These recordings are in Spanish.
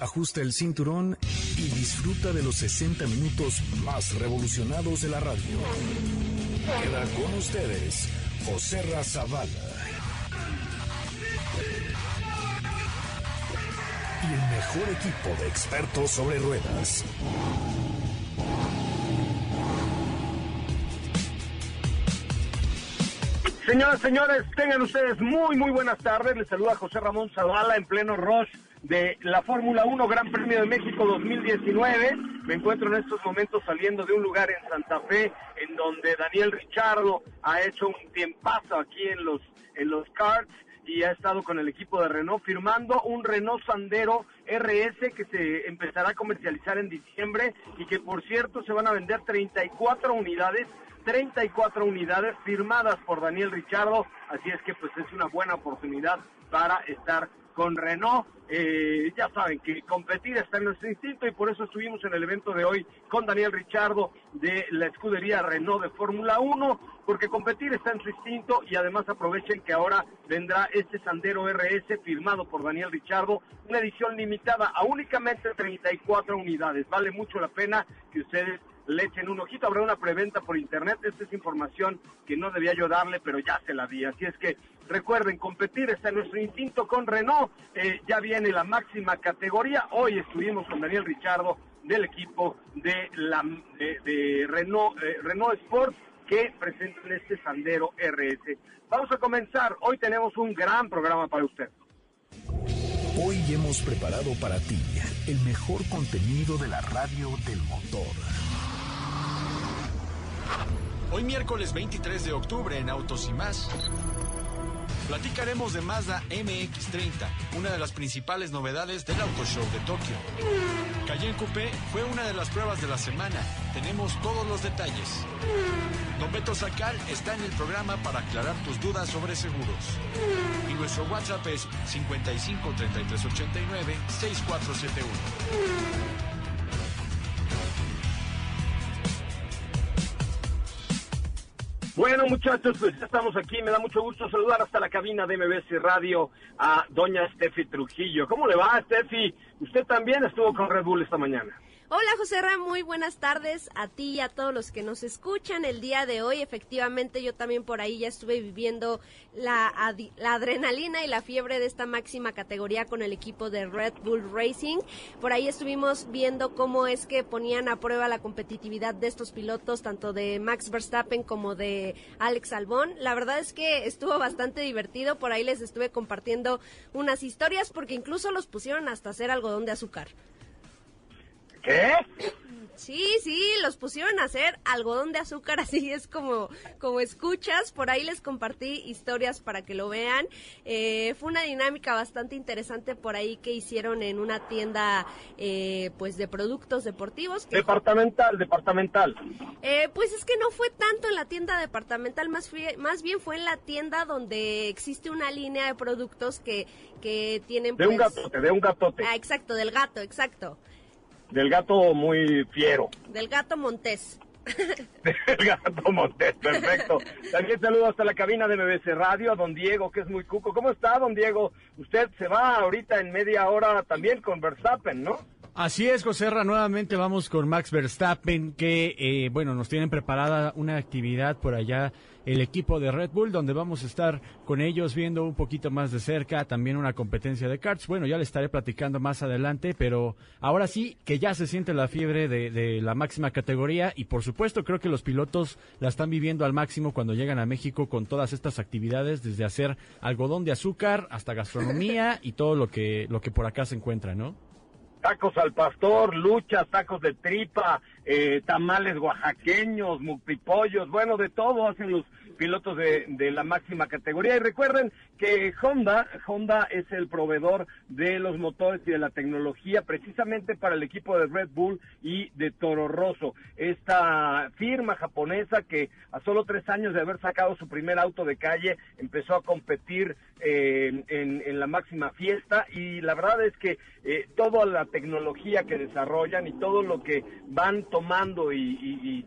Ajusta el cinturón y disfruta de los 60 minutos más revolucionados de la radio. Queda con ustedes José Razabala. Y el mejor equipo de expertos sobre ruedas. Señoras, señores, tengan ustedes muy, muy buenas tardes. Les saluda José Ramón Zavala en pleno rush de la Fórmula 1 Gran Premio de México 2019. Me encuentro en estos momentos saliendo de un lugar en Santa Fe en donde Daniel Richardo ha hecho un tiempazo aquí en los en los karts y ha estado con el equipo de Renault firmando un Renault Sandero RS que se empezará a comercializar en diciembre y que por cierto se van a vender 34 unidades 34 unidades firmadas por Daniel Richardo, así es que pues es una buena oportunidad para estar con Renault. Eh, ya saben que competir está en nuestro instinto y por eso estuvimos en el evento de hoy con Daniel Richardo de la escudería Renault de Fórmula 1, porque competir está en su instinto y además aprovechen que ahora vendrá este Sandero RS firmado por Daniel Richardo, una edición limitada a únicamente 34 unidades. Vale mucho la pena que ustedes le echen un ojito, habrá una preventa por internet, esta es información que no debía yo darle, pero ya se la di, así es que recuerden, competir está en nuestro instinto con Renault, eh, ya viene la máxima categoría, hoy estuvimos con Daniel Richardo del equipo de, Renault, eh, Renault Sport que presentan este Sandero RS. Vamos a comenzar, hoy tenemos un gran programa para usted. Hoy hemos preparado para ti el mejor contenido de la radio del motor. Hoy miércoles 23 de octubre en Autos y más. Platicaremos de Mazda MX30, una de las principales novedades del Auto Show de Tokio. Cayenne Coupé fue una de las pruebas de la semana. Tenemos todos los detalles. Don Beto Sacal está en el programa para aclarar tus dudas sobre seguros. Y nuestro WhatsApp es 55 33 89 6471. Bueno, muchachos, pues ya estamos aquí. Me da mucho gusto saludar hasta la cabina de MBC Radio a doña Steffi Trujillo. ¿Cómo le va, Steffi? Usted también estuvo con Red Bull esta mañana. Hola José Ram, muy buenas tardes a ti y a todos los que nos escuchan el día de hoy. Efectivamente, yo también por ahí ya estuve viviendo la, la, adrenalina y la fiebre de esta máxima categoría con el equipo de Red Bull Racing. Por ahí estuvimos viendo cómo es que ponían a prueba la competitividad de estos pilotos, tanto de Max Verstappen como de Alex Albón. La verdad es que estuvo bastante divertido. Por ahí les estuve compartiendo unas historias porque incluso los pusieron hasta hacer algodón de azúcar. ¿Qué? Sí, sí, los pusieron a hacer algodón de azúcar, así es como, como escuchas. Por ahí les compartí historias para que lo vean. Eh, fue una dinámica bastante interesante por ahí que hicieron en una tienda eh, pues de productos deportivos. departamental, departamental. Eh, pues es que no fue tanto en la tienda departamental, más, más bien fue en la tienda donde existe una línea de productos que, que tienen... De un pues gatote, de un gatote. Ah, exacto, del gato, exacto. Del gato muy fiero. Del gato Montés. Del gato Montés, perfecto. También saludo hasta la cabina de BBC Radio a don Diego, que es muy cuco. ¿Cómo está, don Diego? Usted se va ahorita en media hora también con Verstappen, ¿no? Así es, Joserra, nuevamente vamos con Max Verstappen, que, eh, bueno, nos tienen preparada una actividad por allá el equipo de Red Bull, donde vamos a estar con ellos viendo un poquito más de cerca también una competencia de karts. Bueno, ya le estaré platicando más adelante, pero ahora sí que ya se siente la fiebre de, de la máxima categoría y por supuesto creo que los pilotos la están viviendo al máximo cuando llegan a México con todas estas actividades, desde hacer algodón de azúcar hasta gastronomía y todo lo que, lo que por acá se encuentra, ¿no? Tacos al pastor, luchas, tacos de tripa, eh, tamales oaxaqueños, multipollos, bueno, de todo hacen los pilotos de, la máxima categoría. Y recuerden que Honda, Honda es el proveedor de los motores y de la tecnología precisamente para el equipo de Red Bull y de Toro Rosso. Esta firma japonesa que a solo tres años de haber sacado su primer auto de calle empezó a competir eh, en, la máxima fiesta y la verdad es que eh, toda la tecnología que desarrollan y todo lo que van tomando y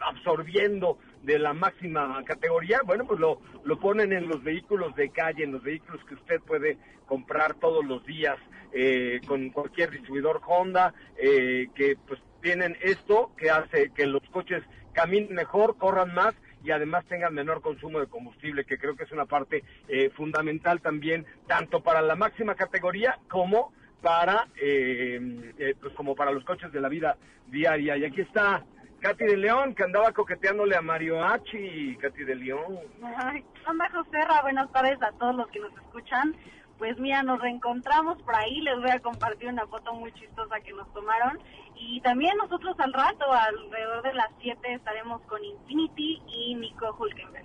absorbiendo de la máxima categoría, bueno, pues lo, lo ponen en los vehículos de calle, en los vehículos que usted puede comprar todos los días eh, con cualquier distribuidor Honda, eh, que pues tienen esto que hace que los coches caminen mejor, corran más y además tengan menor consumo de combustible, que creo que es una parte eh, fundamental también, tanto para la máxima categoría como para, eh, eh, pues como para los coches de la vida diaria. Y aquí está Katy de León, que andaba coqueteándole a Mario H. Katy de León. Ay, onda Joserra, buenas tardes a todos los que nos escuchan. Pues mira, nos reencontramos por ahí, les voy a compartir una foto muy chistosa que nos tomaron. Y también nosotros al rato, alrededor de las 7, estaremos con Infinity y Nico Hulkenberg.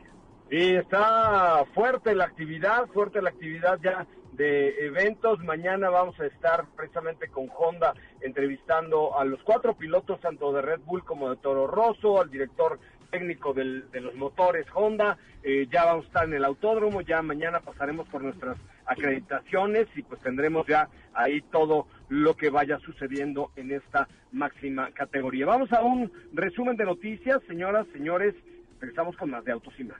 Y está fuerte la actividad, fuerte la actividad ya de eventos. Mañana vamos a estar precisamente con Honda entrevistando a los cuatro pilotos, tanto de Red Bull como de Toro Rosso, al director técnico del, de los motores Honda. Eh, ya vamos a estar en el autódromo, ya mañana pasaremos por nuestras acreditaciones y pues tendremos ya ahí todo lo que vaya sucediendo en esta máxima categoría. Vamos a un resumen de noticias, señoras, señores. Regresamos con más de Autos y Más.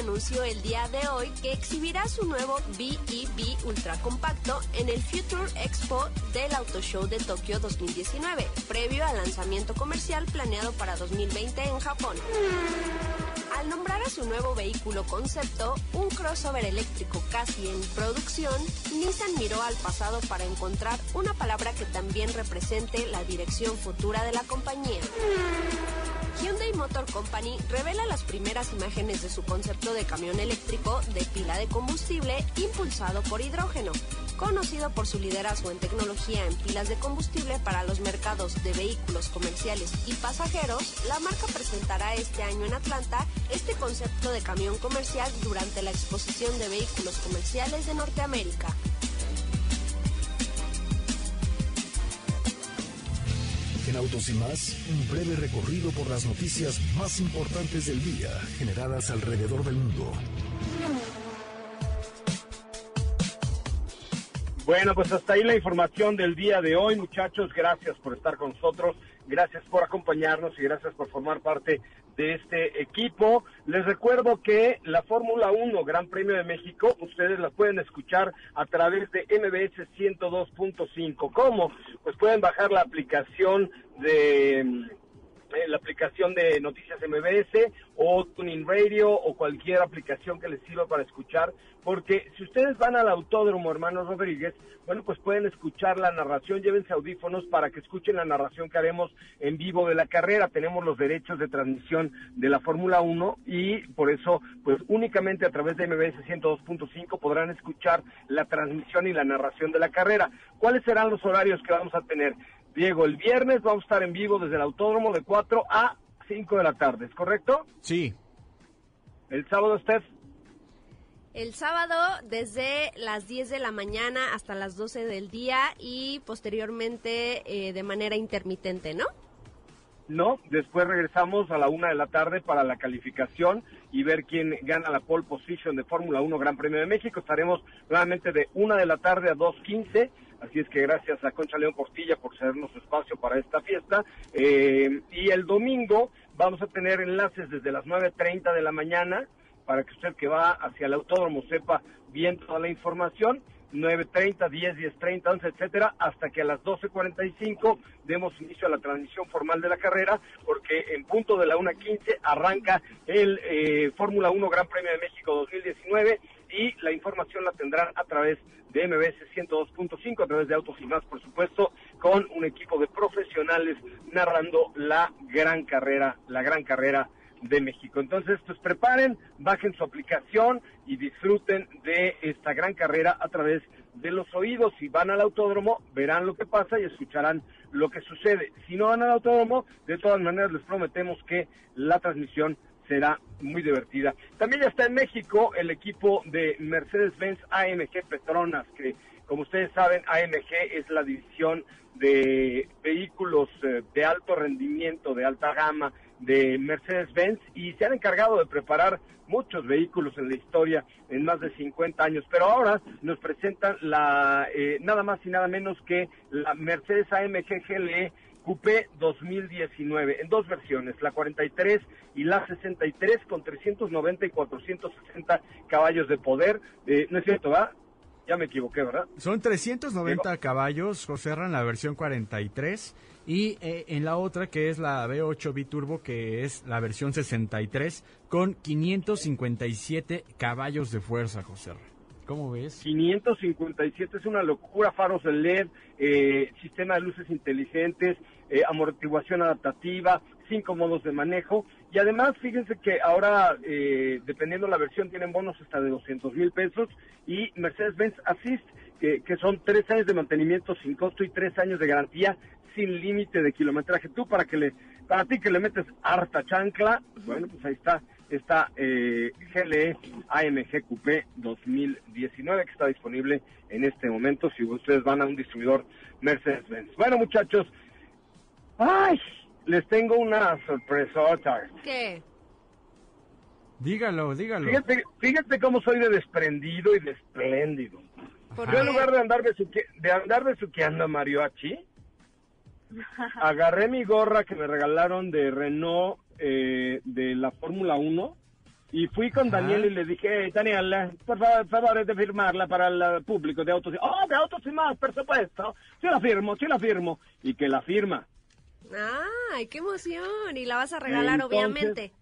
Anunció el día de hoy que exhibirá su nuevo BEV Ultra Compacto en el Future Expo del Auto Show de Tokio 2019, previo al lanzamiento comercial planeado para 2020 en Japón. Al nombrar a su nuevo vehículo concepto, un crossover eléctrico casi en producción, Nissan miró al pasado para encontrar una palabra que también represente la dirección futura de la compañía. Hyundai Motor Company revela las primeras imágenes de su concepto de camión eléctrico de pila de combustible impulsado por hidrógeno. Conocido por su liderazgo en tecnología en pilas de combustible para los mercados de vehículos comerciales y pasajeros, la marca presentará este año en Atlanta este concepto de camión comercial durante la exposición de vehículos comerciales de Norteamérica. En Autos y más, un breve recorrido por las noticias más importantes del día generadas alrededor del mundo. Bueno, pues hasta ahí la información del día de hoy, muchachos. Gracias por estar con nosotros, gracias por acompañarnos y gracias por formar parte de este equipo. Les recuerdo que la Fórmula 1 Gran Premio de México, ustedes la pueden escuchar a través de MBS 102.5. ¿Cómo? Pues pueden bajar la aplicación de la aplicación de Noticias MBS o Tuning Radio o cualquier aplicación que les sirva para escuchar, porque si ustedes van al autódromo, hermano Rodríguez, bueno, pues pueden escuchar la narración, llévense audífonos para que escuchen la narración que haremos en vivo de la carrera. Tenemos los derechos de transmisión de la Fórmula 1 y por eso, pues únicamente a través de MBS 102.5 podrán escuchar la transmisión y la narración de la carrera. ¿Cuáles serán los horarios que vamos a tener? Diego, el viernes vamos a estar en vivo desde el autódromo de 4 a 5 de la tarde, ¿es correcto? Sí. El sábado, Steph. El sábado desde las 10 de la mañana hasta las 12 del día y posteriormente eh, de manera intermitente, ¿no? No, después regresamos a la una de la tarde para la calificación y ver quién gana la pole position de Fórmula 1 Gran Premio de México. Estaremos nuevamente de una de la tarde a 2.15 Así es que gracias a Concha León Portilla por cedernos espacio para esta fiesta. Eh, y el domingo vamos a tener enlaces desde las 9.30 de la mañana para que usted que va hacia el autódromo sepa bien toda la información. 9.30, 10, 10.30, 11, etcétera, hasta que a las 12.45 demos inicio a la transmisión formal de la carrera, porque en punto de la 1.15 arranca el eh, Fórmula 1 Gran Premio de México 2019 y la información la tendrán a través de MBS 102.5, a través de Autos y más, por supuesto, con un equipo de profesionales narrando la gran carrera, la gran carrera de México. Entonces, pues preparen, bajen su aplicación y disfruten de esta gran carrera a través de los oídos. Si van al autódromo, verán lo que pasa y escucharán lo que sucede. Si no van al autódromo, de todas maneras les prometemos que la transmisión será muy divertida. También ya está en México el equipo de Mercedes-Benz AMG Petronas, que como ustedes saben, AMG es la división de vehículos eh, de alto rendimiento, de alta gama de Mercedes-Benz y se han encargado de preparar muchos vehículos en la historia en más de 50 años, pero ahora nos presentan la eh, nada más y nada menos que la Mercedes AMG GLE Coupé 2019 en dos versiones, la 43 y la 63 con 390 y 460 caballos de poder. Eh, no es cierto, ¿va? Ya me equivoqué, ¿verdad? Son 390 caballos, José en la versión 43 y eh, en la otra que es la V8 Biturbo que es la versión 63 con 557 caballos de fuerza, José. ¿Cómo ves? 557 es una locura, faros de LED, eh, sistema de luces inteligentes, eh, amortiguación adaptativa, cinco modos de manejo y además fíjense que ahora eh, dependiendo la versión tienen bonos hasta de 200 mil pesos y Mercedes-Benz Assist que, son tres años de mantenimiento sin costo y tres años de garantía sin límite de kilometraje. Tú para que le, para ti que le metes harta chancla, bueno pues ahí está esta eh, GLE AMG Coupé 2019 que está disponible en este momento si ustedes van a un distribuidor Mercedes-Benz. Bueno muchachos, ay, les tengo una sorpresa. ¿Qué? Dígalo, dígalo. Fíjate, fíjate cómo soy de desprendido y de espléndido. Yo en lugar de andar de andar besuqueando a mariachi, agarré mi gorra que me regalaron de Renault eh, de la Fórmula 1 y fui con Daniel y le dije, hey, Daniel, por favor, de firmarla para el público de autos. Oh, de autos y más, por supuesto. Sí la firmo, sí la firmo. Y que la firma. ¡Ay, qué emoción! Y la vas a regalar, obviamente.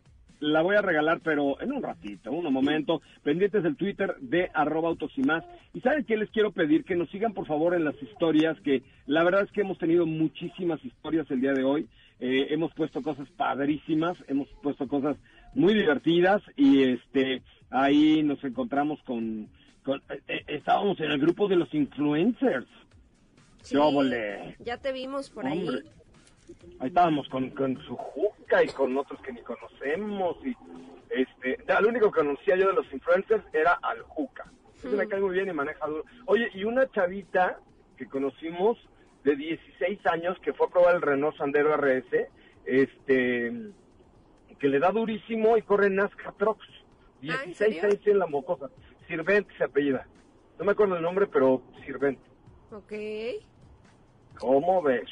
La voy a regalar, pero en un ratito, un momento. Pendientes del Twitter de arroba autos y más. Y ¿saben qué les quiero pedir? Que nos sigan, por favor, en las historias, que la verdad es que hemos tenido muchísimas historias el día de hoy. Eh, hemos puesto cosas padrísimas, hemos puesto cosas muy divertidas y este ahí nos encontramos con, eh, eh, estábamos en el grupo de los influencers. Sí, ya te vimos por ahí. Ahí estábamos con, con su juca y con otros que ni conocemos y este, al único que conocía yo de los influencers era al juca. me cae muy bien y maneja duro. Oye, y una chavita que conocimos de 16 años que fue a probar el Renault Sandero RS, este, que le da durísimo y corre NASCAR Trucks. 16 años en la mocosa. Sirvent se apellida. No me acuerdo el nombre, pero Sirvent. Ok. ¿Cómo ves?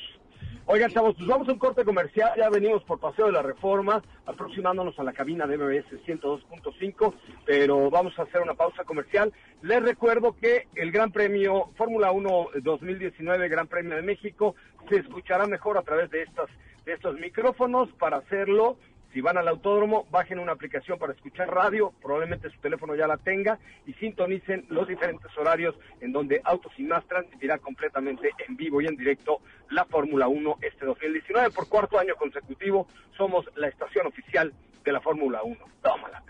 Oigan, chavos, pues vamos a un corte comercial. Ya venimos por Paseo de la Reforma, aproximándonos a la cabina de MBS 102.5, pero vamos a hacer una pausa comercial. Les recuerdo que el Gran Premio Fórmula 1 2019, Gran Premio de México, se escuchará mejor a través de estas de estos micrófonos. Para hacerlo, si van al autódromo, bajen una aplicación para escuchar radio, probablemente su teléfono ya la tenga, y sintonicen los diferentes horarios en donde Autos y Más transmitirá completamente en vivo y en directo la Fórmula 1 este 2019. Por cuarto año consecutivo, somos la estación oficial de la Fórmula 1. Tómala.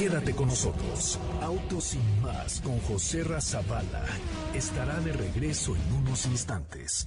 Quédate con nosotros. Autos y más con José Razabala estará de regreso en unos instantes.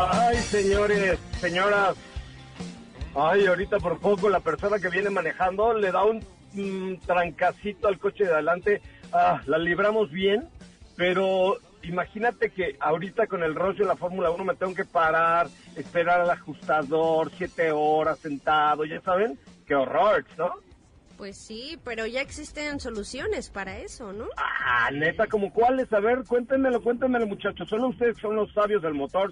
Ay, señores, señoras. Ay, ahorita por poco la persona que viene manejando le da un mm, trancacito al coche de adelante. Ah, la libramos bien, pero imagínate que ahorita con el rollo de la Fórmula 1 me tengo que parar, esperar al ajustador, siete horas sentado, ya saben, qué horror, ¿no? Pues sí, pero ya existen soluciones para eso, ¿no? Ah, neta, ¿como cuáles? A ver, cuéntenmelo, cuéntenmelo, muchachos. Solo ustedes son los sabios del motor,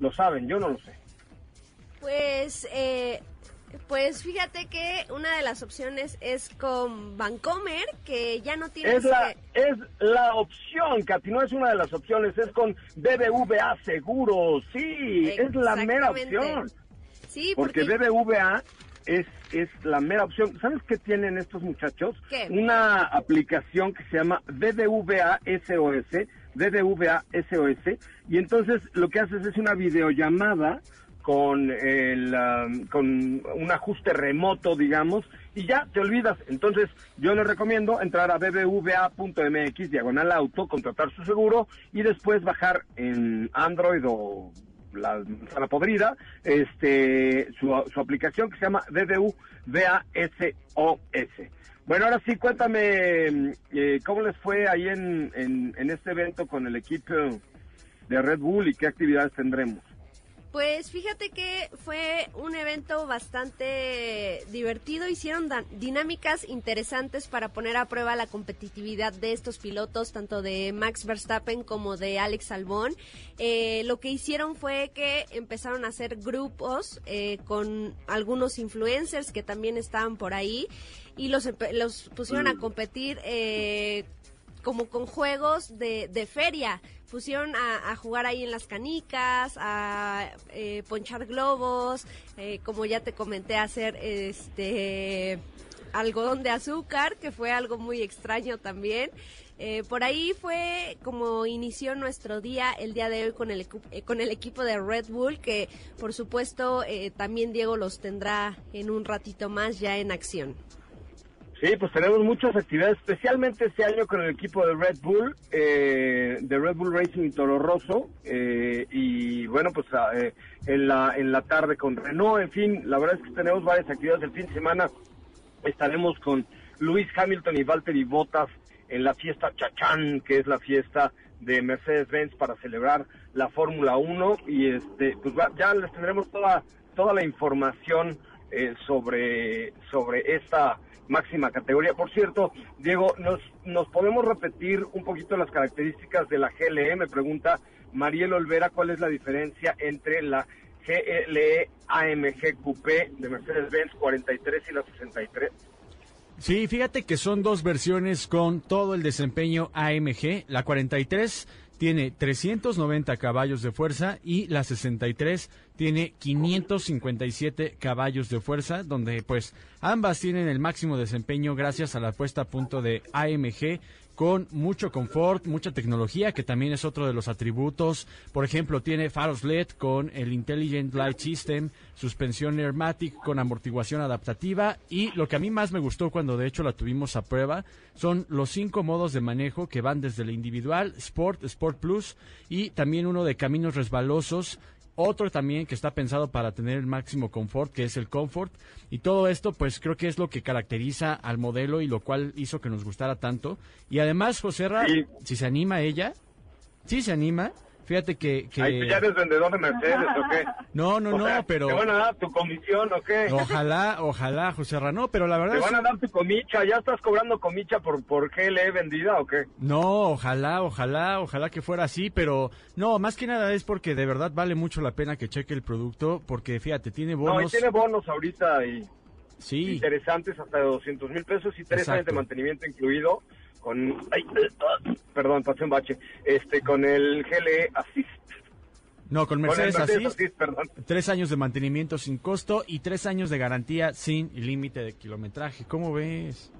lo saben, yo no lo sé. Pues, eh, pues fíjate que una de las opciones es con Vancomer, que ya no tiene... Es la, es la opción, Katy, no es una de las opciones, es con BBVA Seguros, sí, es la mera opción. Sí, porque, porque... BBVA es, es la mera opción. ¿Sabes qué tienen estos muchachos? ¿Qué? Una aplicación que se llama BBVA SOS, BBVA SOS, y entonces lo que haces es una videollamada con el um, con un ajuste remoto, digamos, y ya te olvidas. Entonces, yo les recomiendo entrar a bbva.mx, diagonal auto, contratar su seguro y después bajar en Android o la podrida, este, su, aplicación que se llama BBVA-SOS. Bueno, ahora sí, cuéntame eh, cómo les fue ahí en, en este evento con el equipo de Red Bull y qué actividades tendremos. Pues fíjate que fue un evento bastante divertido, hicieron dinámicas interesantes para poner a prueba la competitividad de estos pilotos, tanto de Max Verstappen como de Alex Albon. Eh, lo que hicieron fue que empezaron a hacer grupos eh, con algunos influencers que también estaban por ahí y los, los pusieron a competir eh, como con juegos de, de feria. Pusieron a, jugar ahí en las canicas, a eh, ponchar globos, eh, como ya te comenté, hacer este algodón de azúcar, que fue algo muy extraño también. Eh, por ahí fue como inició nuestro día el día de hoy con el, eh, con el equipo de Red Bull, que por supuesto eh, también Diego los tendrá en un ratito más ya en acción. Sí, pues tenemos muchas actividades, especialmente este año con el equipo de Red Bull, eh, de Red Bull Racing y Toro Rosso, eh, y bueno, pues ah, eh, en, la, en la tarde con Renault, en fin, la verdad es que tenemos varias actividades. El fin de semana estaremos con Luis Hamilton y Valtteri Bottas en la fiesta Chachán, que es la fiesta de Mercedes-Benz para celebrar la Fórmula 1 y este pues ya les tendremos toda toda la información eh, sobre sobre esta máxima categoría. Por cierto, Diego, nos nos podemos repetir un poquito las características de la GLE, me pregunta Mariel Olvera cuál es la diferencia entre la GLE AMG Coupé de Mercedes-Benz 43 y la 63. Sí, fíjate que son dos versiones con todo el desempeño AMG. La 43 tiene 390 caballos de fuerza y la 63 tiene 557 caballos de fuerza, donde pues ambas tienen el máximo desempeño gracias a la puesta a punto de AMG con mucho confort, mucha tecnología, que también es otro de los atributos. Por ejemplo, tiene faros LED con el Intelligent Light System, suspensión Airmatic con amortiguación adaptativa y lo que a mí más me gustó cuando de hecho la tuvimos a prueba son los cinco modos de manejo que van desde el individual, Sport, Sport Plus y también uno de caminos resbalosos otro también que está pensado para tener el máximo confort, que es el comfort. Y todo esto, pues creo que es lo que caracteriza al modelo y lo cual hizo que nos gustara tanto. Y además, José Ra, Sí. si se anima ella, sí se anima. Fíjate que... que- Ahí tú ya eres vendedor de Mercedes, ¿o qué? No, no, O no, sea, pero... ¿Te van a dar tu comisión o qué? Ojalá, ojalá, José Ra, no, pero la verdad ¿Te van a dar tu comicha? ¿Ya estás cobrando comicha por, por GLE vendida o qué? No, ojalá, ojalá, ojalá que fuera así, pero no, más que nada es porque de verdad vale mucho la pena que cheque el producto, porque fíjate, tiene No, y bonos... tiene bonos ahorita y Sí, interesantes hasta de 200 mil pesos y tres años de mantenimiento incluido con... ay, perdón, pasé un bache. Este, con el GLE Assist. no, con Mercedes Mercedes Assist, Assist, perdón. tres años de mantenimiento sin costo y tres años de garantía sin límite de kilometraje. ¿Cómo ves?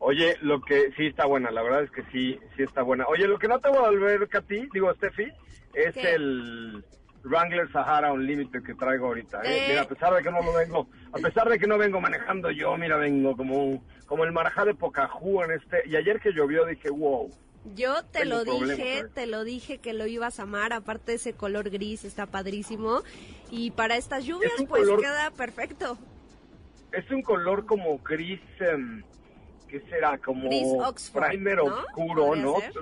Oye, lo que sí está buena, la verdad es que sí, sí está buena. Oye, lo que no te voy a volver, Katy, digo, Steffi, es ¿Qué? el Wrangler Sahara Unlimited que traigo ahorita. ¿eh? Eh. Mira, a pesar de que no lo vengo, a pesar de que no vengo manejando yo, mira, vengo como como el marajá de Pocahú en este. Y ayer que llovió dije, wow, Yo te lo dije, te lo dije que lo ibas a amar, aparte ese color gris está padrísimo y para estas lluvias pues color- queda perfecto. Es un color como gris, em, ¿qué será? Como Gris Oxford, primer ¿no? oscuro, ¿Podría ¿no? ser?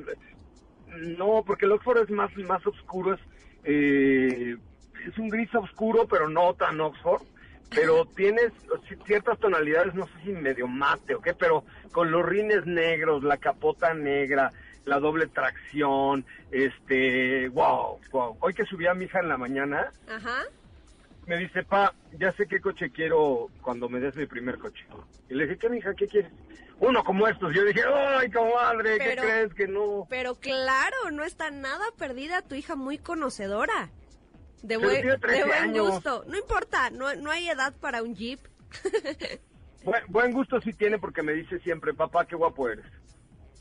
No, porque el Oxford es más, más oscuro, es, eh, es un gris oscuro, pero no tan Oxford. Pero tienes ci- ciertas tonalidades, no sé si medio mate o qué, pero con los rines negros, la capota negra, la doble tracción, este, wow, wow. Hoy que subí a mi hija en la mañana, Ajá. me dice, pa, ya sé qué coche quiero cuando me des mi primer coche. Y le dije, ¿qué, mija, qué quieres? Uno como estos. Yo dije, ay, comadre, ¿qué Pero- crees que no? Pero claro, no está nada perdida tu hija muy conocedora. De, buen, tiene 13 de buen años. gusto. No importa, no, no hay edad para un jeep. Buen, buen gusto sí tiene porque me dice siempre, papá, qué guapo eres.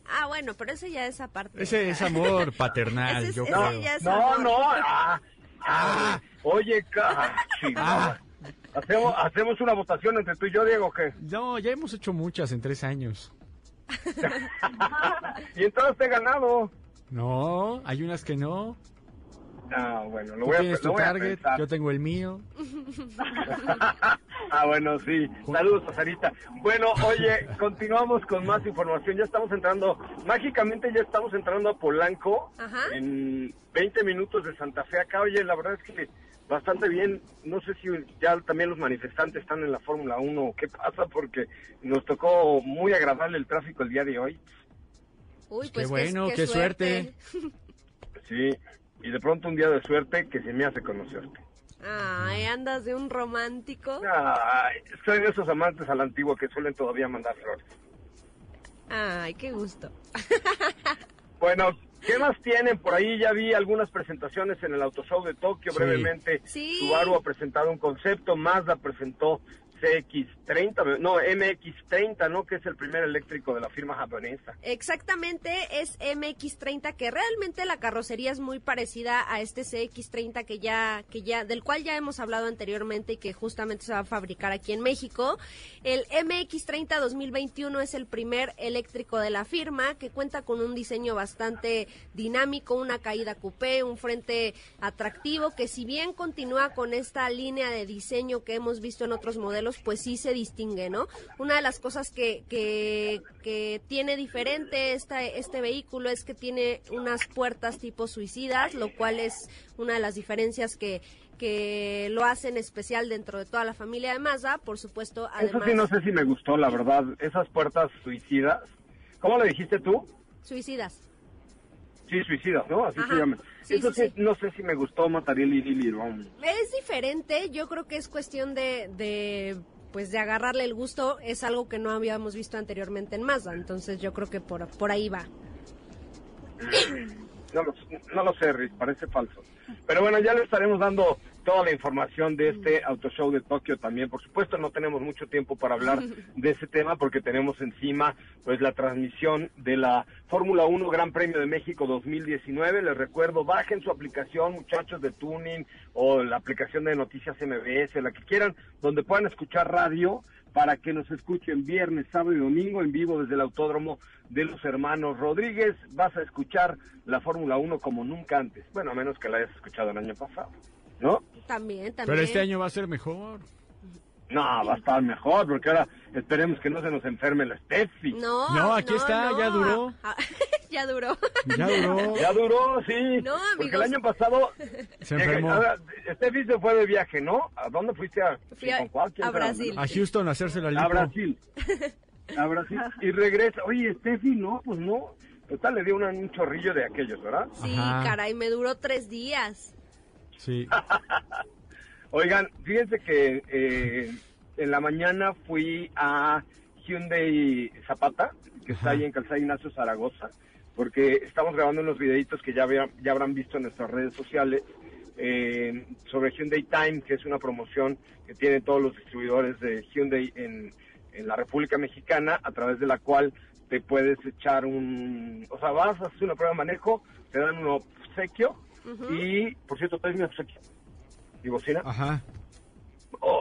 Ah, bueno, pero ese ya es aparte. Ese es amor paternal, Ese es- yo ese creo. ya es No, amor. no, ah, ah, oye, ca- chingada. Hacemos, hacemos una votación entre tú y yo, Diego, ¿qué? No, ya hemos hecho muchas en tres años. y entonces te he ganado. No, hay unas que no. Ah, bueno, lo Tú voy a, tienes lo tu voy a target, pensar. yo tengo el mío. ah, bueno, sí. Saludos a Sarita. Bueno, oye, continuamos con más información. Ya estamos entrando, mágicamente ya estamos entrando a Polanco Ajá. en 20 minutos de Santa Fe acá. Oye, la verdad es que bastante bien. No sé si ya también los manifestantes están en la Fórmula 1 o qué pasa, porque nos tocó muy agradable el tráfico el día de hoy. Uy, Qué pues bueno, qué suerte. Sí, y de pronto un día de suerte que se me hace conocerte. Ay, andas de un romántico. Ay, soy de esos amantes a la antigua que suelen todavía mandar flores. Ay, qué gusto. Bueno, ¿qué más tienen? Por ahí ya vi algunas presentaciones en el Auto Show de Tokio. Sí. Brevemente, Sí. Subaru ha presentado un concepto, Mazda presentó CX30, no, MX30, ¿no? Que es el primer eléctrico de la firma japonesa. Exactamente, es MX30 que realmente la carrocería es muy parecida a este CX30 que ya que ya del cual ya hemos hablado anteriormente y que justamente se va a fabricar aquí en México. El MX30 2021 es el primer eléctrico de la firma que cuenta con un diseño bastante dinámico, una caída coupé, un frente atractivo que si bien continúa con esta línea de diseño que hemos visto en otros modelos, pues sí se distingue, ¿no? Una de las cosas que, que, que tiene diferente esta, este vehículo es que tiene unas puertas tipo suicidas, lo cual es una de las diferencias que, que lo hacen especial dentro de toda la familia de Mazda, por supuesto, Eso además sí no sé si me gustó, la verdad. Esas puertas suicidas. ¿Cómo le dijiste tú? suicidas. Sí, suicidas, ¿no? Así Ajá. se llama. Sí, Eso sí, sí, sí. no sé si me gustó, mataría el irilirón. Es diferente, yo creo que es cuestión de, de pues de agarrarle el gusto, es algo que no habíamos visto anteriormente en Mazda, entonces yo creo que por, por ahí va. No lo, no lo sé, Riz, parece falso. Pero bueno, ya le estaremos dando toda la información de este Auto Show de Tokio también. Por supuesto, no tenemos mucho tiempo para hablar de ese tema porque tenemos encima pues la transmisión de la Fórmula 1 Gran Premio de México 2019. Les recuerdo, bajen su aplicación, muchachos de Tuning o la aplicación de Noticias MBS, la que quieran, donde puedan escuchar radio para que nos escuchen viernes, sábado y domingo en vivo desde el Autódromo de los Hermanos Rodríguez. Vas a escuchar la Fórmula 1 como nunca antes. Bueno, a menos que la hayas escuchado el año pasado, ¿no? También, también. Pero este año va a ser mejor. No, va a estar mejor, porque ahora esperemos que no se nos enferme la Steffi. No, No, aquí está, ya duró. Ya duró. Ya duró. Ya duró, sí. No, Porque el año pasado Se enfermó. Ahora, Steffi se fue de viaje, ¿no? ¿A dónde fuiste? A, Fui a-. Brasil. A Houston a hacerse la lipo. A Brasil. A Brasil. Y regresa. Oye, Steffi, no, pues no. Total, le dio un chorrillo de aquellos, ¿verdad? Sí, Ajá. caray, me duró tres días. Sí. Oigan, fíjense que eh, en la mañana fui a Hyundai Zapata, que está ahí en Calzada Ignacio Zaragoza, porque estamos grabando unos videitos que ya, había- ya habrán visto en nuestras redes sociales eh, sobre Hyundai Time, que es una promoción que tienen todos los distribuidores de Hyundai en, en la República Mexicana, a través de la cual te puedes echar un... O sea, vas, haces una prueba de manejo, te dan un obsequio, y, por cierto, traes mi obsequio. ¿Y bocina? Ajá.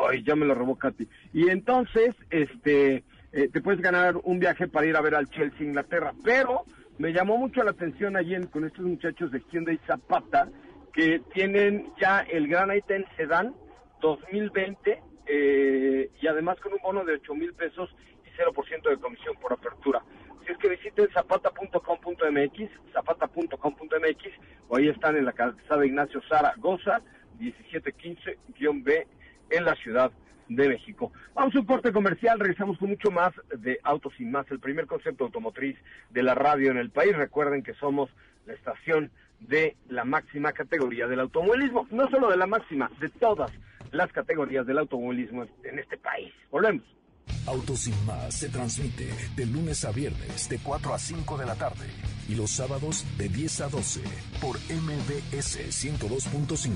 Ay, ya me lo robó Katy. Y entonces, este, eh, te puedes ganar un viaje para ir a ver al Chelsea Inglaterra, pero Me llamó mucho la atención ayer con estos muchachos de Hyundai Zapata que tienen ya el Gran Item Sedan 2020 eh, y además con un bono de 8 mil pesos y 0% de comisión por apertura. Si es que visiten zapata.com.mx, zapata.com.mx, o ahí están en la calzada Ignacio Zaragoza, 1715-B, en la Ciudad de México. Vamos a un corte comercial, regresamos con mucho más de Autos Sin Más, el primer concepto automotriz de la radio en el país. Recuerden que somos la estación de la máxima categoría del automovilismo, no solo de la máxima, de todas las categorías del automovilismo en este país. Volvemos. Autos sin más se transmite de lunes a viernes de 4 a 5 de la tarde y los sábados de 10 a 12 por MBS 102.5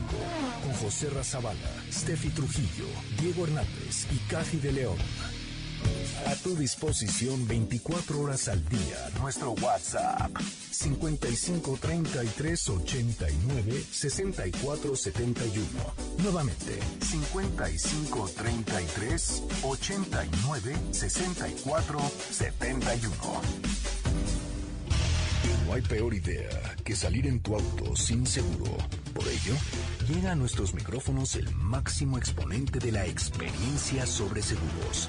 con José Razabala, Steffi Trujillo, Diego Hernández y Caji de León. A tu disposición 24 horas al día. Nuestro WhatsApp 55 33 89 64 71. Nuevamente 55 33 89 64 71. No hay peor idea que salir en tu auto sin seguro. Por ello, llega a nuestros micrófonos el máximo exponente de la experiencia sobre seguros,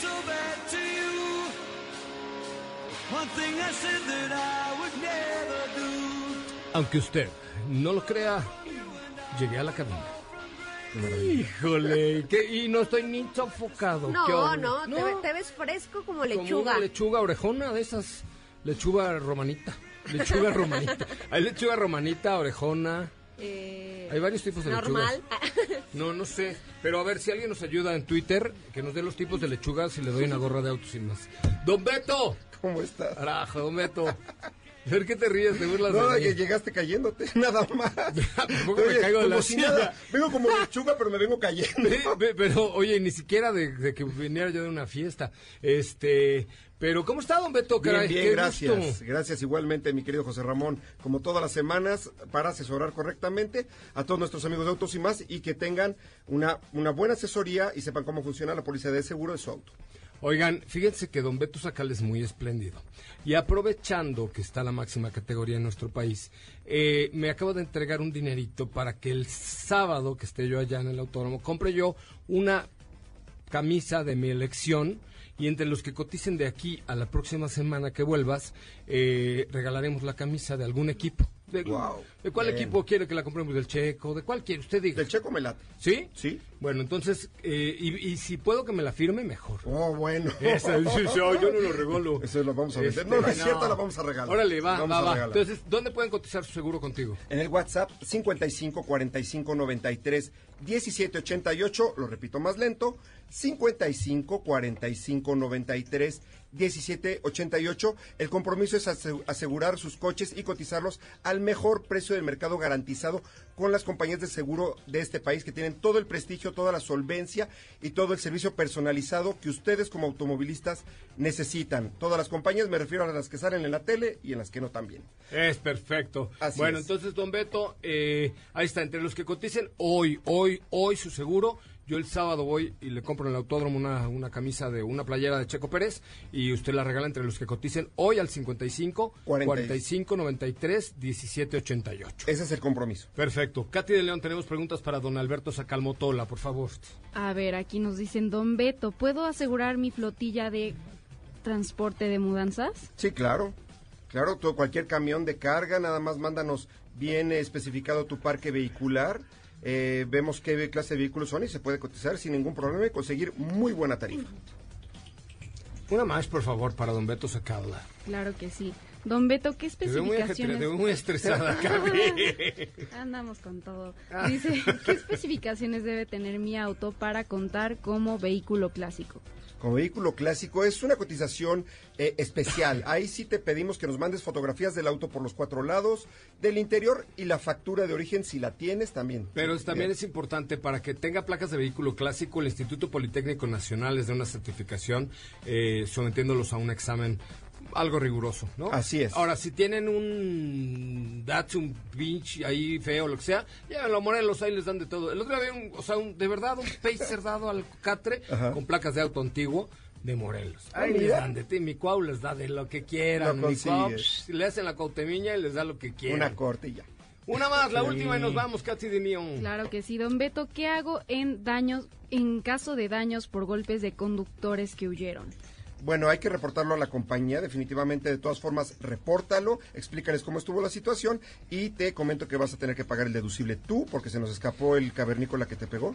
so bad to you. One thing I said that I would never do. Aunque usted no lo crea, llegué a la cabina. Híjole, ¿qué? y no estoy ni sofocado. ¿qué No, horror. no, Te, ve- te ves fresco como Como lechuga. una lechuga orejona de esas. Lechuga romanita. Lechuga romanita. Hay lechuga romanita, orejona. Eh, Hay varios tipos de normal. lechugas. No, no sé. Pero a ver si alguien nos ayuda en Twitter, que nos dé los tipos de lechugas y le doy una gorra de auto sin más. ¡Don Beto! ¿Cómo estás? Carajo, don Beto. Ver qué te ríes, te burlas No, de que llegaste cayéndote, nada más. Tampoco me caigo de la si silla. Vengo como lechuga, pero me vengo cayendo. Pero, oye, ni siquiera de, de que viniera yo de una fiesta. Este, pero ¿cómo está, don Beto? Bien, Caray? bien, Qué gracias. gusto. Gracias igualmente, mi querido José Ramón, como todas las semanas, para asesorar correctamente a todos nuestros amigos de Autos y más y que tengan una, una buena asesoría y sepan cómo funciona la policía de seguro de su auto. Oigan, fíjense que don Beto Sacal es muy espléndido. Y aprovechando que está la máxima categoría en nuestro país, eh, me acabo de entregar un dinerito para que el sábado que esté yo allá en el autónomo, compre yo una camisa de mi elección y entre los que coticen de aquí a la próxima semana que vuelvas, eh, regalaremos la camisa de algún equipo. ¿De, ¿de cuál bien. equipo quiere que la compremos? ¿Del Checo? ¿De cuál quiere? Usted diga. Del checo me late. ¿Sí? Sí. Bueno, entonces, eh, y, y si puedo que me la firme, mejor. Oh, bueno. Esa, sí, sí, yo no lo regalo. Eso lo vamos a vender. Este, no, no es cierto, la vamos a regalar. Órale, va, vamos va, a va. regalar. Entonces, ¿dónde pueden cotizar su seguro contigo? En el WhatsApp 55 45 93 17 88, lo repito más lento, 55 45 93 17 88. El compromiso es ase- asegurar sus coches y cotizarlos al mejor precio del mercado garantizado con las compañías de seguro de este país que tienen todo el prestigio, toda la solvencia y todo el servicio personalizado que ustedes como automovilistas necesitan. Todas las compañías, me refiero a las que salen en la tele y en las que no también. Es perfecto. Así bueno, es. entonces, don Beto, eh, ahí está, entre los que coticen hoy, hoy, hoy su seguro. Yo el sábado voy y le compro en el autódromo una, una camisa de una playera de Checo Pérez y usted la regala entre los que coticen hoy al 55 Cuarenta y- 45 93 17 88. Ese es el compromiso. Perfecto. Katy de León, tenemos preguntas para don Alberto Sacalmotola, por favor. A ver, aquí nos dicen, Don Beto, ¿puedo asegurar mi flotilla de transporte de mudanzas? Sí, claro. Claro, todo, cualquier camión de carga, nada más mándanos bien especificado tu parque vehicular. Eh, vemos qué clase de vehículos son y se puede cotizar sin ningún problema y conseguir muy buena tarifa. Una más, por favor, para don Beto Sacabla. Claro que sí. Don Beto, ¿qué Te veo muy ajetreada, especificaciones? te veo muy estresada. Andamos con todo. Ah. Dice, ¿qué especificaciones debe tener mi auto para contar como vehículo clásico? Como vehículo clásico es una cotización eh, especial. Ahí sí te pedimos que nos mandes fotografías del auto por los cuatro lados, del interior y la factura de origen si la tienes también. Pero es- también es importante para que tenga placas de vehículo clásico, el Instituto Politécnico Nacional les da una certificación eh, sometiéndolos a un examen algo riguroso, ¿no? Así es. Ahora, si tienen un Datsun pinch ahí feo, lo que sea, llévenlo a Morelos, ahí les dan de todo. El otro día había un, o sea, un- de verdad, un pacer dado al catre Ajá. con placas de auto antiguo de Morelos. Ah, Ahí les dan de ti, mi cuau les da de lo que quieran, Lo mi cuau, psh, le hacen la cautemiña y les da lo que quieran. Una corte y ya. Una más, la Sí. última y nos vamos, Katy de Neon. Claro que sí, don Beto, ¿qué hago en daños, en caso de daños por golpes de conductores que huyeron? Bueno, hay que reportarlo a la compañía, definitivamente. De todas formas, repórtalo, explícales cómo estuvo la situación y te comento que vas a tener que pagar el deducible tú, porque se nos escapó el cavernícola que te pegó.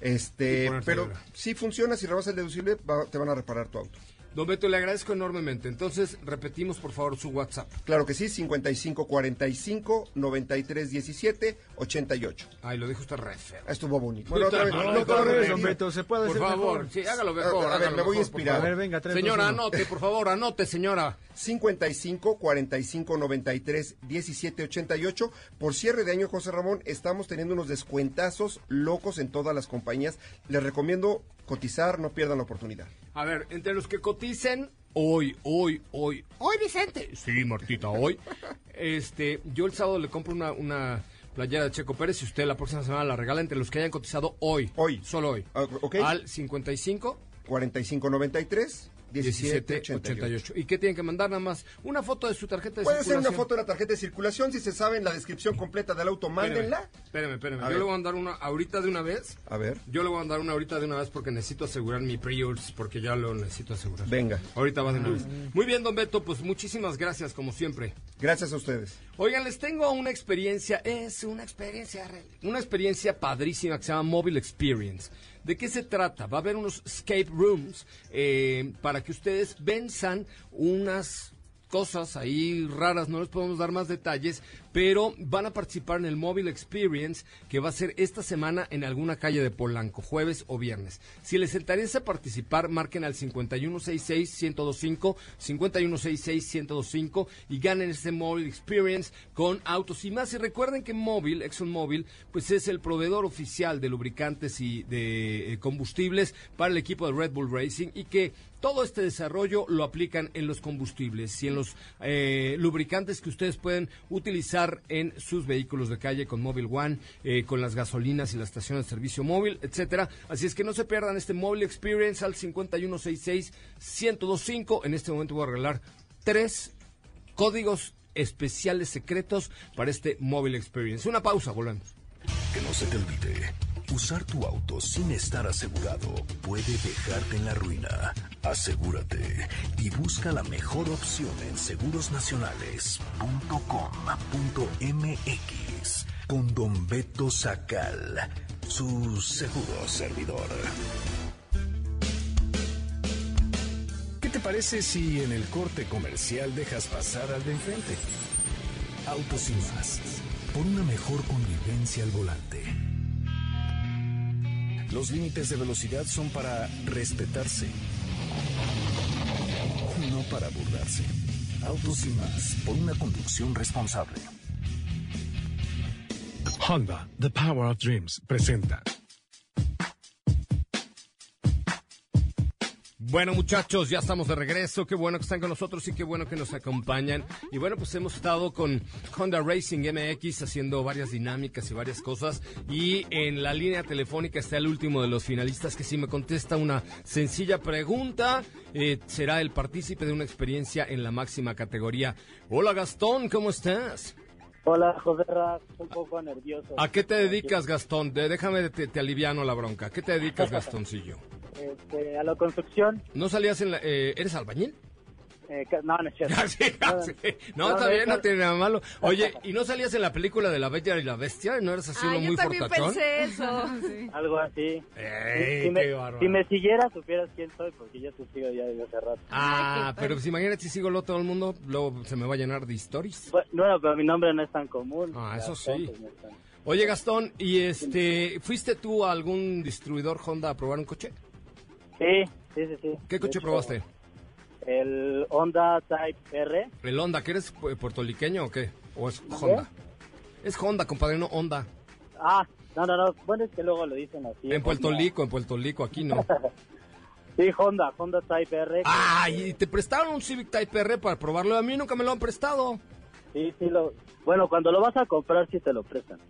Este, pero si funciona, si rebasa el deducible, va- te van a reparar tu auto. Don Beto, le agradezco enormemente. Entonces, repetimos por favor su WhatsApp. Claro que sí, 5545 9317 88. Ay, lo dijo usted re feo. Estuvo bonito. Bueno, otra vez, no, no, no, no, don. Beto, se puede Por hacer favor, mejor. sí, hágalo A- mejor. a ver, hágalo me voy a inspirar. por favor. A ver, venga, tres, Señora, dos, anote, por favor, anote, señora. 55 45 93 17 88. Por cierre de año, José Ramón, estamos teniendo unos descuentazos locos en todas las compañías. Les recomiendo cotizar, no pierdan la oportunidad. A ver, entre los que coticen, hoy, hoy, hoy, hoy, Vicente. Sí, Martita, hoy. Este, yo el sábado le compro una, una playera de Checo Pérez y usted la próxima semana la regala entre los que hayan cotizado hoy. Hoy. Solo hoy. Ah, ok. Al 55 45 93 17 88. 1788. ¿Y qué tienen que mandar? Nada más una foto de su tarjeta de Puede ser circulación. una foto de la tarjeta de circulación. Si se sabe la descripción completa del auto, mándenla. Espérame, espérame. A Yo ver. le voy a mandar una ahorita de una vez. A ver, Yo le voy a mandar una ahorita de una vez porque necesito asegurar mi Prius, porque ya lo necesito asegurar. venga. Ahorita va de una vez. Muy bien, don Beto, pues muchísimas gracias, como siempre. Gracias a ustedes. Oigan, les tengo una experiencia, es una experiencia, real, una experiencia padrísima que se llama Mobile Experience. ¿De qué se trata? Va a haber unos escape rooms eh, para que ustedes venzan unas cosas ahí raras, no les podemos dar más detalles, pero van a participar en el Mobile Experience que va a ser esta semana en alguna calle de Polanco, jueves o viernes. Si les interesa participar, marquen al 5166-1025, 5166-1025 y ganen este Mobile Experience con autos y más. Y recuerden que Móvil, ExxonMobil, pues es el proveedor oficial de lubricantes y de eh, combustibles para el equipo de Red Bull Racing y que todo este desarrollo lo aplican en los combustibles y en los eh, lubricantes que ustedes pueden utilizar en sus vehículos de calle con Móvil One, eh, con las gasolinas y las estaciones de servicio móvil, etcétera. Así es que no se pierdan este Móvil Experience al 5166-1025. En este momento voy a regalar tres códigos especiales secretos para este Móvil Experience. Una pausa, volvemos. Que no se te olvide, usar tu auto sin estar asegurado puede dejarte en la ruina. Asegúrate y busca la mejor opción en segurosnacionales.com.mx con Don Beto Sacal, su seguro servidor. ¿Qué te parece si en el corte comercial dejas pasar al de enfrente? Autos y más, por una mejor convivencia al volante. Los límites de velocidad son para respetarse, no para burlarse. Autos y más, por una conducción responsable. Honda, The Power of Dreams, presenta. Bueno, muchachos, ya estamos de regreso. Qué bueno que están con nosotros y qué bueno que nos acompañan. Y bueno, pues hemos estado con Honda Racing MX haciendo varias dinámicas y varias cosas. Y en la línea telefónica está el último de los finalistas que si me contesta una sencilla pregunta, eh, será el partícipe de una experiencia en la máxima categoría. Hola Gastón, ¿cómo estás? Hola, José Ra, un poco nervioso. ¿A qué te dedicas, Gastón? De- déjame, te, te aliviano la bronca. ¿A qué te dedicas, Gastoncillo? Este, a la construcción, ¿No salías en la... eh, ¿Eres albañil? Eh, no, no es cierto. No, está bien, no tiene nada malo. Oye, ¿y no salías en la película de La Bella y la Bestia? ¿No eres así Ah, uno yo muy también fortachón? pensé eso. Algo así. Ey, si, me, si me siguieras, supieras quién soy, porque yo te sigo ya desde hace rato. Ah, pero pues imagínate si sigo lo todo el mundo, luego se me va a llenar de stories. Bu- Bueno, pero mi nombre no es tan común. Ah, eso sí. no Oye, Gastón, ¿y este, fuiste tú a algún distribuidor Honda a probar un coche? Sí, sí, sí, sí. ¿Qué coche hecho, probaste? El Honda Type R. ¿El Honda? ¿Que eres pu- puertorriqueño o qué? ¿O es Honda? Es Honda, compadre, no Honda. Ah, no, no, no. Bueno, es que luego lo dicen así. En Puerto. Rico, en Puerto Rico, aquí no. Sí, Honda, Honda Type R. Ah, y te prestaron un Civic Type R para probarlo. A mí nunca me lo han prestado. Sí, sí, lo... Bueno, cuando lo vas a comprar, sí te lo prestan.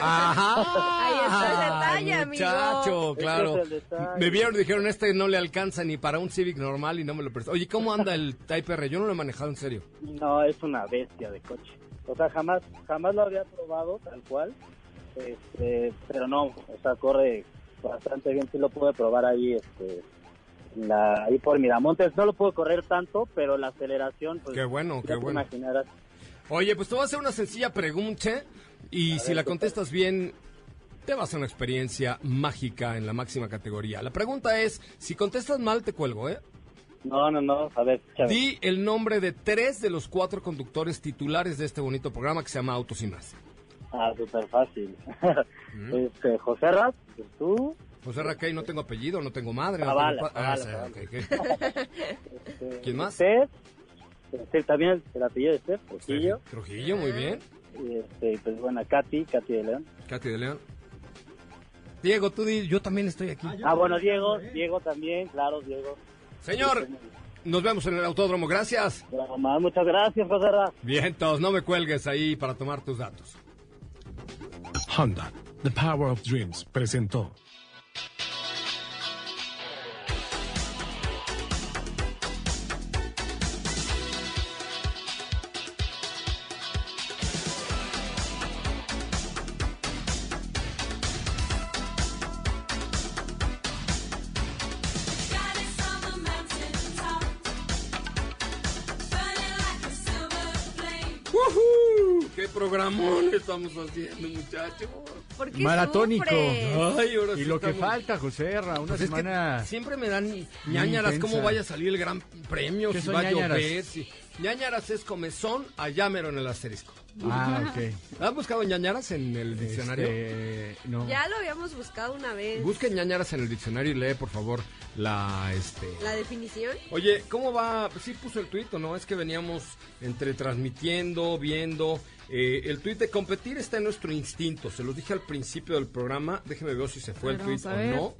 Ajá. Ahí está el detalle, amigo. Muchacho, claro. Es el detalle. Me vieron y dijeron, este no le alcanza ni para un Civic normal y no me lo prestó. Oye, ¿cómo anda el Type R? Yo no lo he manejado en serio. No, es una bestia de coche. O sea, jamás jamás lo había probado tal cual. Este, pero no, o sea, corre bastante bien. Sí lo pude probar ahí, este, la, ahí por Miramontes. No lo puedo correr tanto, pero la aceleración, pues. Qué bueno, ya qué te bueno. imaginarás. Oye, pues te voy a hacer una sencilla pregunta y si la contestas bien, te va a una experiencia mágica en la máxima categoría. La pregunta es, si contestas mal, te cuelgo, ¿eh? No, no, no, a ver. Di el nombre de tres de los cuatro conductores titulares de este bonito programa que se llama Autos y Más. Ah, súper fácil. Mm. este, José Raz, pues tú. José Raquel, no tengo apellido, no tengo madre. no Zavala, tengo pa- ah, Zavala, sí, Zavala. ok, ok. Este, ¿Quién más? Usted, este, también el, el apellido de usted, Trujillo. Trujillo, muy bien. Y este, pues bueno, Katy, Katy de León. Katy de León. Diego, tú di, yo también estoy aquí. Ah, bueno, Diego, Diego también, claro, Diego. Señor, nos vemos en el autódromo, gracias. Bueno, muchas gracias, José. Bien, todos, no me cuelgues ahí para tomar tus datos. Honda, The Power of Dreams, presentó. Estamos haciendo, muchachos! ¿Por qué Maratónico. sufres? Ay, ahora Y sí lo que falta, José Ra, una Pues es que semana... siempre me dan ñañaras cómo vaya a salir el gran premio, ¿Qué si va a llover. Si... ñañaras es comezón, allámero en el asterisco. Ah, ok. ¿Has buscado ñañaras en el diccionario? Este, no. Ya lo habíamos buscado una vez. Busquen ñañaras en el diccionario y lee, por favor, la... este La definición. Oye, ¿cómo va? Sí puso el tuit, ¿o no? Es que veníamos entre transmitiendo, viendo. Eh, el tuit de competir está en nuestro instinto. Se los dije al principio del programa. Déjeme ver si se fue el tuit o no.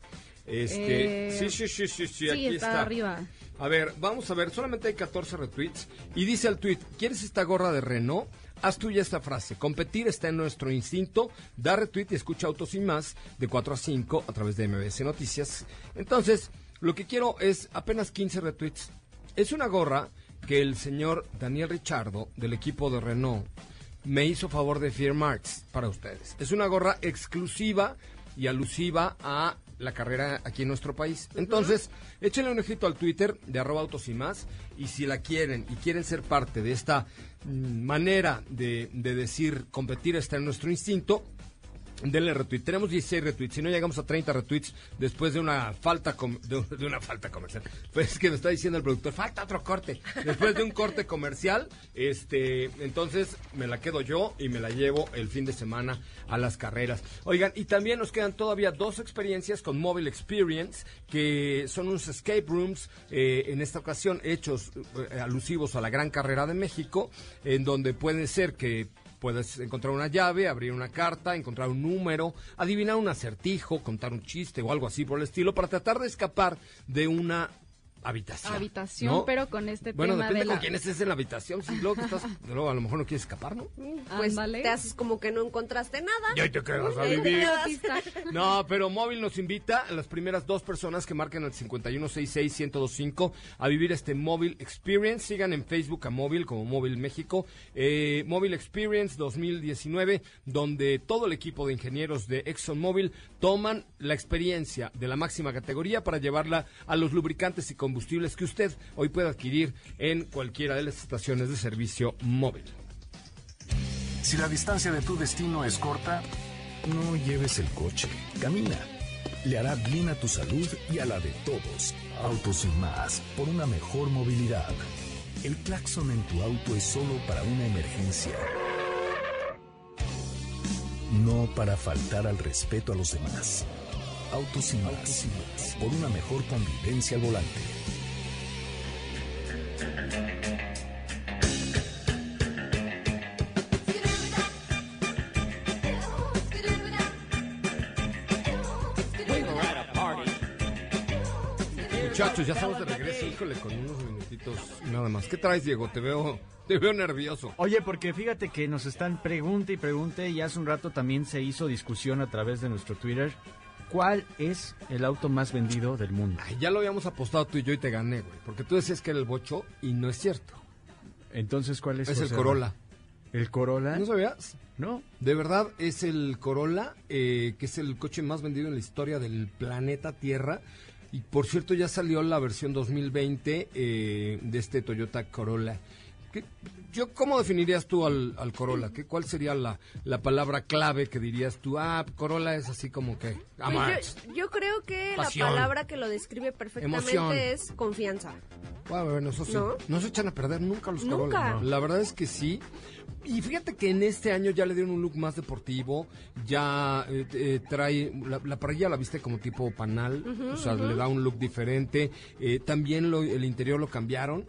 Este, Eh, sí, sí, sí, sí, sí, aquí está está. arriba. A ver, vamos a ver, solamente hay 14 retweets. Y dice el tweet, ¿quieres esta gorra de Renault? Haz tuya esta frase. Competir está en nuestro instinto. Da retweet y escucha Autos y Más de 4 a 5 a través de MBC Noticias. Entonces, lo que quiero es apenas 15 retweets. Es una gorra que el señor Daniel Richardo del equipo de Renault me hizo favor de firmar para ustedes. Es una gorra exclusiva y alusiva a la carrera aquí en nuestro país. Entonces, échenle un ojito al Twitter de arroba autos y más y si la quieren y quieren ser parte de esta mm, manera de, de decir competir está en nuestro instinto, denle retweet. Tenemos 16 retweets. Si no llegamos a 30 retweets después de una falta de una falta comercial. Pues es que me está diciendo el productor, falta otro corte. Después de un corte comercial, este, entonces me la quedo yo y me la llevo el fin de semana a las carreras. Oigan, y también nos quedan todavía dos experiencias con Mobile Experience, que son unos escape rooms, eh, en esta ocasión hechos eh, alusivos a la Gran Carrera de México, en donde puede ser que Puedes encontrar una llave, abrir una carta, encontrar un número, adivinar un acertijo, contar un chiste o algo así por el estilo para tratar de escapar de una habitación. Habitación, ¿no? pero con este Bueno, tema depende de con quién estés en la habitación. Si luego, que estás, luego a lo mejor no quieres escapar, ¿no? Pues Ándale. te haces como que no encontraste nada. Y ahí te quedas a vivir. No, pero Móvil nos invita a las primeras dos personas que marquen el 5166-1025 a vivir este Móvil Experience. Sigan en Facebook a Móvil como Móvil México. Eh, Móvil Experience 2019, donde todo el equipo de ingenieros de ExxonMobil toman la experiencia de la máxima categoría para llevarla a los lubricantes y combustibles combustibles que usted hoy puede adquirir en cualquiera de las estaciones de servicio móvil. Si la distancia de tu destino es corta, no lleves el coche, camina. Le hará bien a tu salud y a la de todos. Autos y más, por una mejor movilidad. El claxon en tu auto es solo para una emergencia. No para faltar al respeto a los demás. Autos y más, por una mejor convivencia al volante. Muchachos, ya estamos de regreso, híjole, con unos minutitos nada más. ¿Qué traes, Diego? Te veo, te veo nervioso. Oye, porque fíjate que nos están pregunte y pregunte y hace un rato también se hizo discusión a través de nuestro Twitter. ¿Cuál es el auto más vendido del mundo? Ay, ya lo habíamos apostado tú y yo y te gané, güey. Porque tú decías que era el bocho y no es cierto. Entonces, ¿cuál es? Es el? Corolla. ¿El Corolla? ¿No sabías? No. De verdad, es el Corolla, eh, que es el coche más vendido en la historia del planeta Tierra. Y por cierto, ya salió la versión 2020 eh, de este Toyota Corolla. ¿Qué- yo, ¿Cómo definirías tú al, al Corolla? ¿Qué, ¿Cuál sería la, la palabra clave que dirías tú? Ah, Corolla es así como que... Pues yo, yo creo que Pasión. la palabra que lo describe perfectamente Emoción. es confianza. Bueno, bueno, eso sí. ¿No? ¿No? se echan a perder nunca los Nunca. Corolla. La verdad es que sí. Y fíjate que en este año ya le dieron un look más deportivo. Ya eh, eh, trae. La, la parrilla la viste como tipo panal. O sea, le da un look diferente. Eh, también lo- el interior lo cambiaron.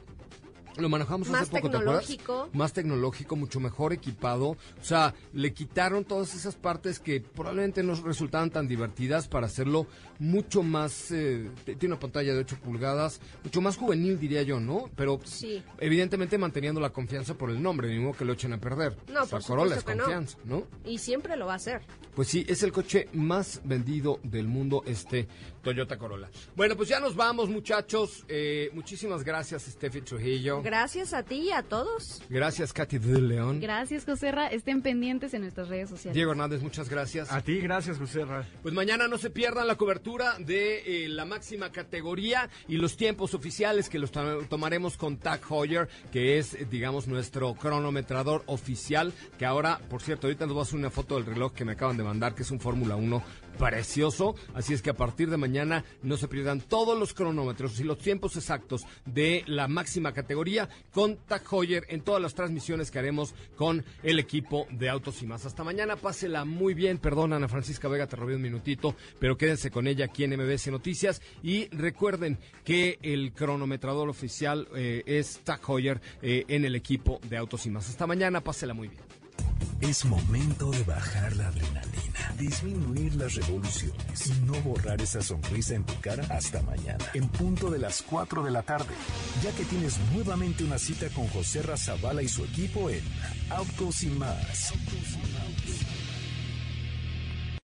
Lo manejamos Más hace poco, ¿te tecnológico. Más tecnológico, mucho mejor equipado. O sea, le quitaron todas esas partes que probablemente no resultaban tan divertidas para hacerlo mucho más... eh, tiene una pantalla de 8 pulgadas, mucho más juvenil diría yo, ¿no? Pero Sí. evidentemente manteniendo la confianza por el nombre, ni modo que lo echen a perder. No, o sea, por Corolla es no. confianza, ¿no? Y siempre lo va a hacer. Pues sí, es el coche más vendido del mundo, este Toyota Corolla. Bueno, pues ya nos vamos, muchachos. Eh, muchísimas gracias, Steffi Trujillo. Gracias a ti y a todos. Gracias, Katy de León. Gracias, Joserra. Estén pendientes en nuestras redes sociales. Diego Hernández, muchas gracias. A ti, gracias, José Ra. Pues mañana no se pierdan la cobertura de eh, la máxima categoría y los tiempos oficiales que los to- tomaremos con Tag Heuer, que es, eh, digamos, nuestro cronometrador oficial. Que ahora, por cierto, ahorita les voy a hacer una foto del reloj que me acaban de mandar, que es un Fórmula 1 precioso. Así es que a partir de mañana no se pierdan todos los cronómetros y los tiempos exactos de la máxima categoría con Tag Heuer en todas las transmisiones que haremos con el equipo de Autos y Más. Hasta mañana, pásela muy bien. Perdón, Ana Francisca Vega, te robé un minutito, pero quédense con ella aquí en MBS Noticias. Y recuerden que el cronometrador oficial eh, es Tag Heuer eh, en el equipo de Autos y Más. Hasta mañana, pásela muy bien. Es momento de bajar la adrenalina, disminuir las revoluciones y no borrar esa sonrisa en tu cara hasta mañana, en punto de las 4 de la tarde, ya que tienes nuevamente una cita con José Razabala y su equipo en Autos y más.